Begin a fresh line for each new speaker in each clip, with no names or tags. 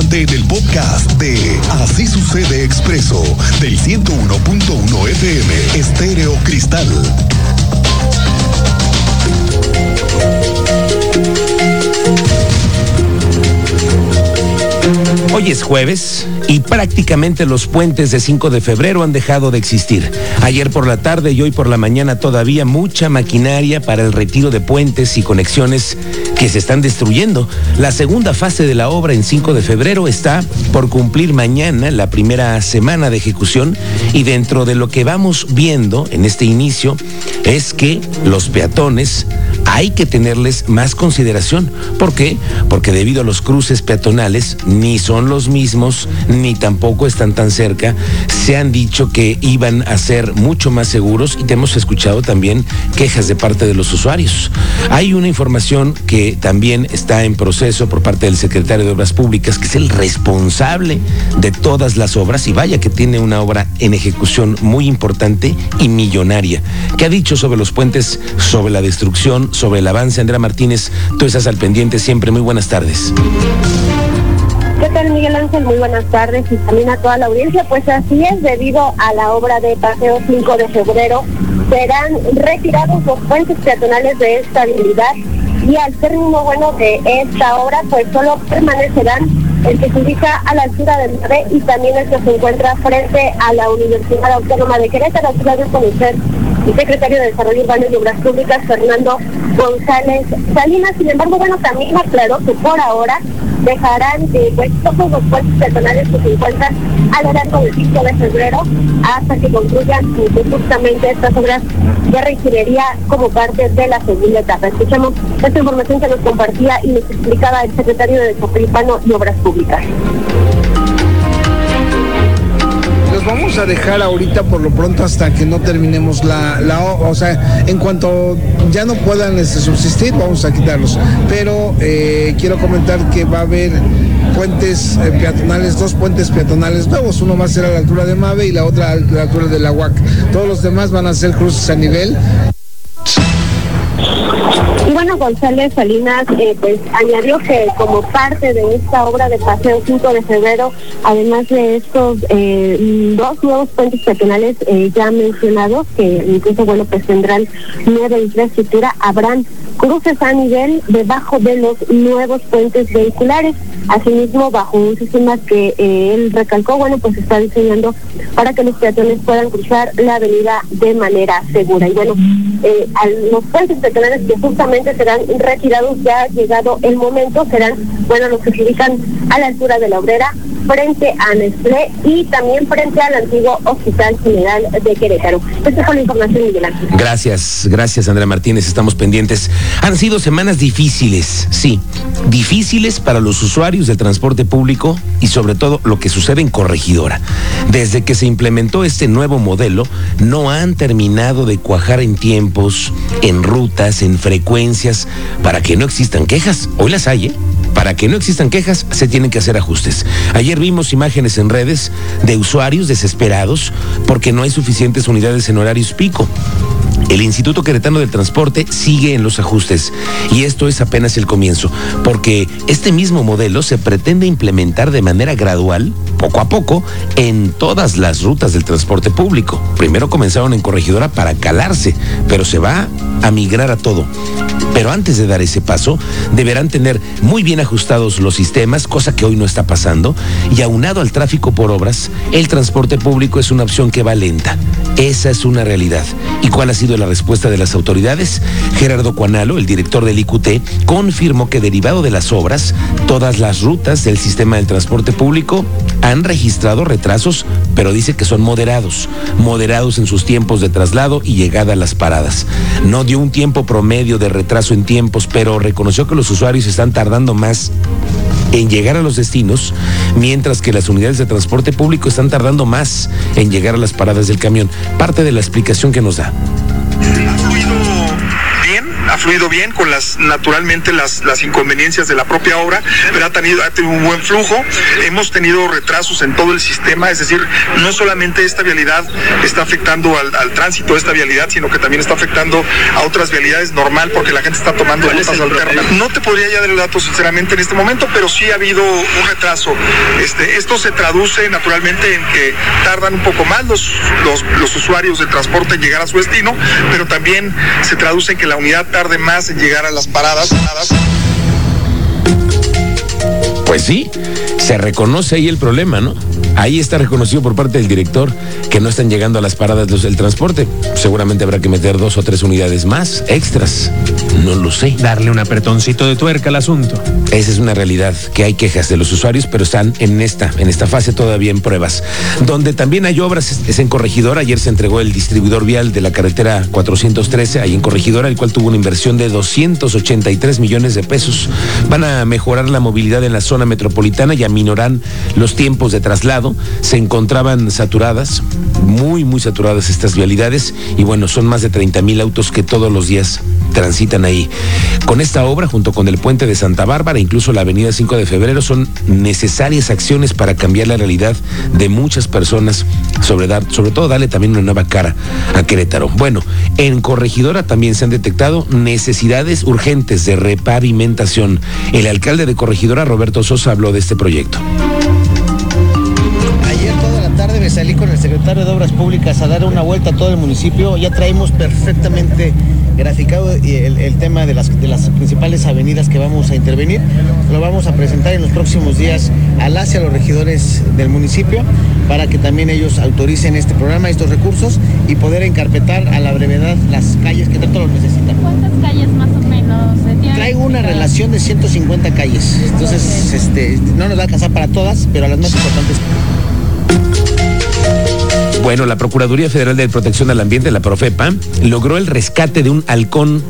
adelante en el podcast de Así sucede expreso del 101.1 FM Estéreo Cristal.
Hoy es jueves y prácticamente los puentes de 5 de febrero han dejado de existir. Ayer por la tarde y hoy por la mañana todavía mucha maquinaria para el retiro de puentes y conexiones que se están destruyendo. La segunda fase de la obra en 5 de febrero está por cumplir mañana la primera semana de ejecución y dentro de lo que vamos viendo en este inicio es que los peatones hay que tenerles más consideración. ¿Por qué? Porque debido a los cruces peatonales ni son los mismos ni tampoco están tan cerca. Se han dicho que iban a ser mucho más seguros y te hemos escuchado también quejas de parte de los usuarios. Hay una información que también está en proceso por parte del secretario de Obras Públicas, que es el responsable de todas las obras y vaya que tiene una obra en ejecución muy importante y millonaria. ¿Qué ha dicho sobre los puentes, sobre la destrucción, sobre el avance? Andrea Martínez, tú estás al pendiente siempre. Muy buenas tardes.
¿Qué tal Miguel Ángel? Muy buenas tardes y también a toda la audiencia. Pues así es, debido a la obra de Paseo 5 de febrero, serán retirados los puentes peatonales de estabilidad y al término bueno de esta obra, pues solo permanecerán el que se ubica a la altura del Nave y también el que se encuentra frente a la Universidad Autónoma de Querétaro, la de conocer el secretario de Desarrollo Urbano y Obras Públicas, Fernando González Salinas. Sin embargo, bueno, también aclaró que por ahora dejarán eh, pues, todos los puestos personales que se encuentran a lo largo del 5 de febrero hasta que concluyan pues, justamente estas obras de reingeniería como parte de la segunda etapa. Escuchamos esta información que nos compartía y nos explicaba el secretario de Desarrollo Urbano y Obras Públicas
vamos a dejar ahorita por lo pronto hasta que no terminemos la, la o sea, en cuanto ya no puedan este, subsistir, vamos a quitarlos. Pero eh, quiero comentar que va a haber puentes eh, peatonales, dos puentes peatonales nuevos, uno va a ser a la altura de Mave y la otra a la altura de la UAC. Todos los demás van a ser cruces a nivel
y bueno, González Salinas eh, pues añadió que como parte de esta obra de Paseo 5 de febrero, además de estos eh, dos nuevos puentes peatonales eh, ya mencionados, que incluso bueno pues tendrán nueva infraestructura, habrán cruces a nivel debajo de los nuevos puentes vehiculares. Asimismo, bajo un sistema que él recalcó, bueno, pues está diseñando para que los peatones puedan cruzar la avenida de manera segura. Y bueno, a los puentes peatonales que justamente serán retirados ya llegado el momento, serán, bueno, los que se ubican a la altura de la obrera, frente a Nestlé y también frente al antiguo Hospital General de Querétaro. Esta fue la información, Miguel Ángel.
Gracias, gracias, Andrea Martínez. Estamos pendientes. Han sido semanas difíciles, sí, difíciles para los usuarios del transporte público y sobre todo lo que sucede en Corregidora. Desde que se implementó este nuevo modelo, no han terminado de cuajar en tiempos, en rutas, en frecuencias, para que no existan quejas. Hoy las hay, ¿eh? Para que no existan quejas, se tienen que hacer ajustes. Ayer vimos imágenes en redes de usuarios desesperados porque no hay suficientes unidades en horarios pico. El Instituto Queretano del Transporte sigue en los ajustes y esto es apenas el comienzo, porque este mismo modelo se pretende implementar de manera gradual, poco a poco, en todas las rutas del transporte público. Primero comenzaron en Corregidora para calarse, pero se va a migrar a todo. Pero antes de dar ese paso, deberán tener muy bien ajustados los sistemas, cosa que hoy no está pasando, y aunado al tráfico por obras, el transporte público es una opción que va lenta. Esa es una realidad. ¿Y cuál ha sido la respuesta de las autoridades? Gerardo Cuanalo, el director del IQT, confirmó que derivado de las obras, todas las rutas del sistema del transporte público han registrado retrasos, pero dice que son moderados, moderados en sus tiempos de traslado y llegada a las paradas. No dio un tiempo promedio de retraso en tiempos, pero reconoció que los usuarios están tardando más en llegar a los destinos, mientras que las unidades de transporte público están tardando más en llegar a las paradas del camión. Parte de la explicación que nos da
ha fluido bien con las naturalmente las, las inconveniencias de la propia obra, pero ha tenido, ha tenido un buen flujo. Hemos tenido retrasos en todo el sistema, es decir, no solamente esta vialidad está afectando al, al tránsito de esta vialidad, sino que también está afectando a otras vialidades normal porque la gente está tomando rutas alternas. No te podría ya dar el dato sinceramente en este momento, pero sí ha habido un retraso. Este, esto se traduce naturalmente en que tardan un poco más los, los, los usuarios de transporte en llegar a su destino, pero también se traduce en que la unidad tarde más en llegar a las paradas.
Pues sí, se reconoce ahí el problema, ¿no? Ahí está reconocido por parte del director que no están llegando a las paradas del transporte. Seguramente habrá que meter dos o tres unidades más, extras. No lo sé.
Darle un apretoncito de tuerca al asunto.
Esa es una realidad, que hay quejas de los usuarios, pero están en esta, en esta fase todavía en pruebas. Donde también hay obras es en Corregidora. Ayer se entregó el distribuidor vial de la carretera 413, ahí en Corregidora, el cual tuvo una inversión de 283 millones de pesos. Van a mejorar la movilidad en la zona metropolitana y aminorarán los tiempos de traslado. Se encontraban saturadas, muy, muy saturadas estas vialidades, y bueno, son más de 30 mil autos que todos los días transitan ahí. Con esta obra, junto con el puente de Santa Bárbara, incluso la avenida 5 de febrero, son necesarias acciones para cambiar la realidad de muchas personas, sobre, dar, sobre todo darle también una nueva cara a Querétaro. Bueno, en Corregidora también se han detectado necesidades urgentes de repavimentación. El alcalde de Corregidora, Roberto Sosa, habló de este proyecto.
Secretario de Obras Públicas a dar una vuelta a todo el municipio. Ya traemos perfectamente graficado el, el tema de las, de las principales avenidas que vamos a intervenir. Lo vamos a presentar en los próximos días al hacia los regidores del municipio para que también ellos autoricen este programa, estos recursos y poder encarpetar a la brevedad las calles que tanto lo necesitan.
¿Cuántas calles más o menos?
Traigo una relación de 150 calles, entonces este, no nos va a alcanzar para todas, pero a las más importantes.
Bueno, la Procuraduría Federal de Protección al Ambiente, la Profepa, logró el rescate de un halcón,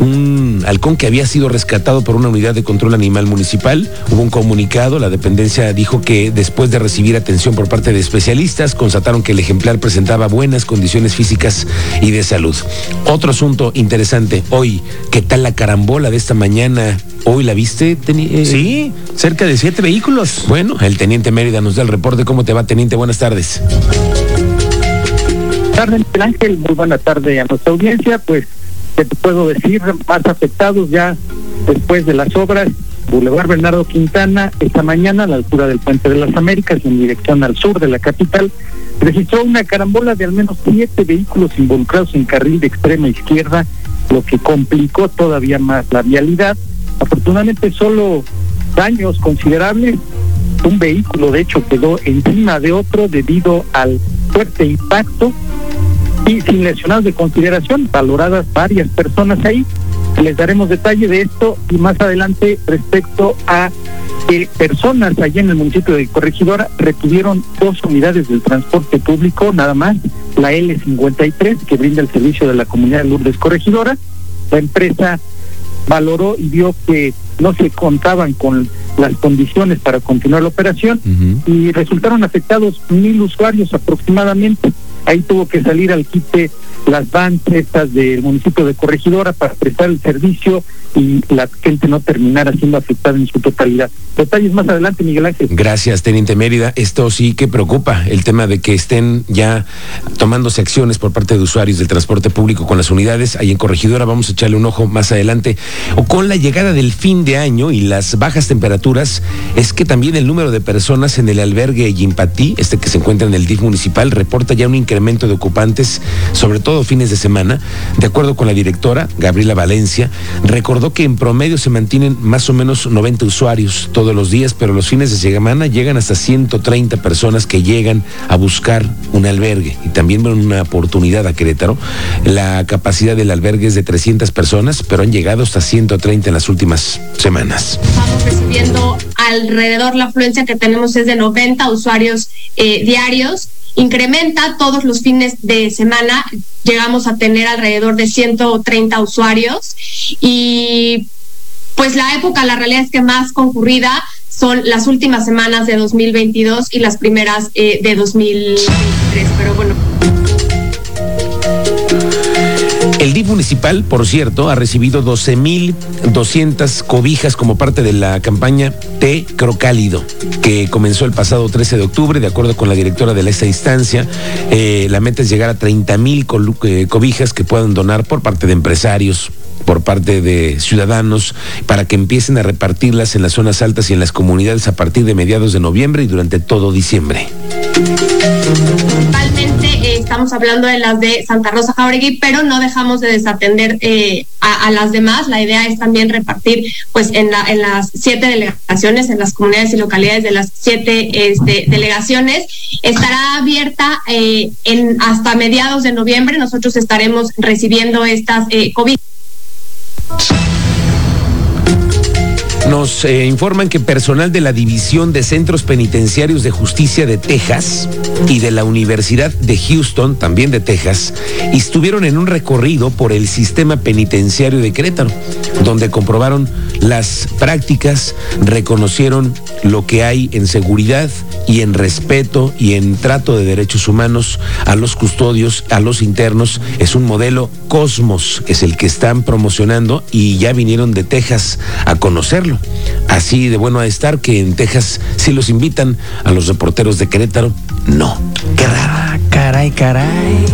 un halcón que había sido rescatado por una unidad de control animal municipal. Hubo un comunicado, la dependencia dijo que después de recibir atención por parte de especialistas, constataron que el ejemplar presentaba buenas condiciones físicas y de salud. Otro asunto interesante, hoy, ¿qué tal la carambola de esta mañana? ¿Hoy la viste? Eh,
Sí, cerca de siete vehículos.
Bueno, el teniente Mérida nos da el reporte. ¿Cómo te va, teniente? Buenas tardes.
Tarde, Miguel Ángel. Muy buena tarde a nuestra audiencia. Pues, ¿qué te puedo decir? Más afectados ya después de las obras. Boulevard Bernardo Quintana, esta mañana a la altura del Puente de las Américas, en dirección al sur de la capital, registró una carambola de al menos siete vehículos involucrados en carril de extrema izquierda, lo que complicó todavía más la vialidad. Afortunadamente, solo daños considerables. Un vehículo, de hecho, quedó encima de otro debido al fuerte impacto y sin lesionados de consideración, valoradas varias personas ahí. Les daremos detalle de esto y más adelante respecto a que personas allá en el municipio de Corregidora retuvieron dos unidades del transporte público, nada más, la L53, que brinda el servicio de la comunidad de Lourdes Corregidora. La empresa valoró y vio que no se contaban con las condiciones para continuar la operación y resultaron afectados mil usuarios aproximadamente. Ahí tuvo que salir al quite las vans estas del municipio de Corregidora para prestar el servicio y la gente no terminara siendo afectada en su totalidad. Detalles más adelante, Miguel Ángel.
Gracias, Teniente Mérida. Esto sí que preocupa, el tema de que estén ya tomándose acciones por parte de usuarios del transporte público con las unidades. Ahí en Corregidora vamos a echarle un ojo más adelante. O con la llegada del fin de año y las bajas temperaturas, es que también el número de personas en el albergue Yimpatí, este que se encuentra en el DIF municipal, reporta ya un incremento de ocupantes, sobre todo fines de semana. De acuerdo con la directora, Gabriela Valencia, recordó que en promedio se mantienen más o menos 90 usuarios todos los días, pero los fines de semana llegan hasta 130 personas que llegan a buscar un albergue y también una oportunidad a Querétaro. La capacidad del albergue es de 300 personas, pero han llegado hasta 130 en las últimas semanas.
Estamos recibiendo alrededor la afluencia que tenemos es de 90 usuarios eh, diarios. Incrementa todos los fines de semana, llegamos a tener alrededor de 130 usuarios y pues la época, la realidad es que más concurrida son las últimas semanas de 2022 y las primeras eh, de 2023, pero bueno.
El DIF municipal, por cierto, ha recibido 12.200 cobijas como parte de la campaña Té Crocálido, que comenzó el pasado 13 de octubre, de acuerdo con la directora de esta instancia. Eh, la meta es llegar a 30.000 eh, cobijas que puedan donar por parte de empresarios, por parte de ciudadanos para que empiecen a repartirlas en las zonas altas y en las comunidades a partir de mediados de noviembre y durante todo diciembre.
Eh, estamos hablando de las de Santa Rosa Jauregui, pero no dejamos de desatender eh, a, las demás. La idea es también repartir pues en, la, en las siete delegaciones, en las comunidades y localidades de las siete este, delegaciones. Estará abierta eh, en hasta mediados de noviembre. Nosotros estaremos recibiendo estas eh, COVID.
Eh, informan que personal de la División de Centros Penitenciarios de Justicia de Texas y de la Universidad de Houston, también de Texas, estuvieron en un recorrido por el sistema penitenciario de Querétaro, donde comprobaron las prácticas, reconocieron lo que hay en seguridad y en respeto y en trato de derechos humanos a los custodios, a los internos. Es un modelo Cosmos, es el que están promocionando y ya vinieron de Texas a conocerlo. Así de bueno a estar que en Texas sí los invitan, a los reporteros de Querétaro no. Qué.
Ah, caray, caray.